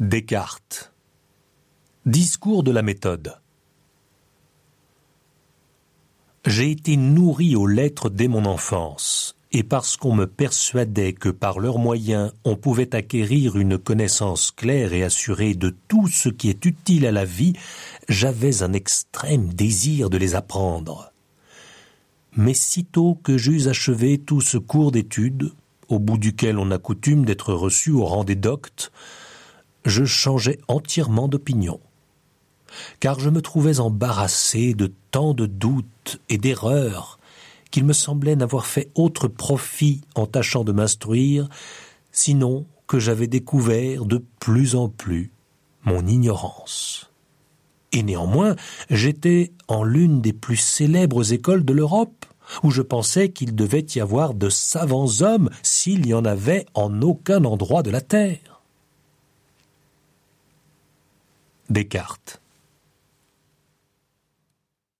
Descartes. Discours de la méthode. J'ai été nourri aux lettres dès mon enfance, et parce qu'on me persuadait que par leurs moyens on pouvait acquérir une connaissance claire et assurée de tout ce qui est utile à la vie, j'avais un extrême désir de les apprendre. Mais sitôt que j'eus achevé tout ce cours d'études, au bout duquel on a coutume d'être reçu au rang des doctes, je changeai entièrement d'opinion, car je me trouvais embarrassé de tant de doutes et d'erreurs qu'il me semblait n'avoir fait autre profit en tâchant de m'instruire, sinon que j'avais découvert de plus en plus mon ignorance. Et néanmoins, j'étais en l'une des plus célèbres écoles de l'Europe, où je pensais qu'il devait y avoir de savants hommes s'il y en avait en aucun endroit de la terre. Descartes.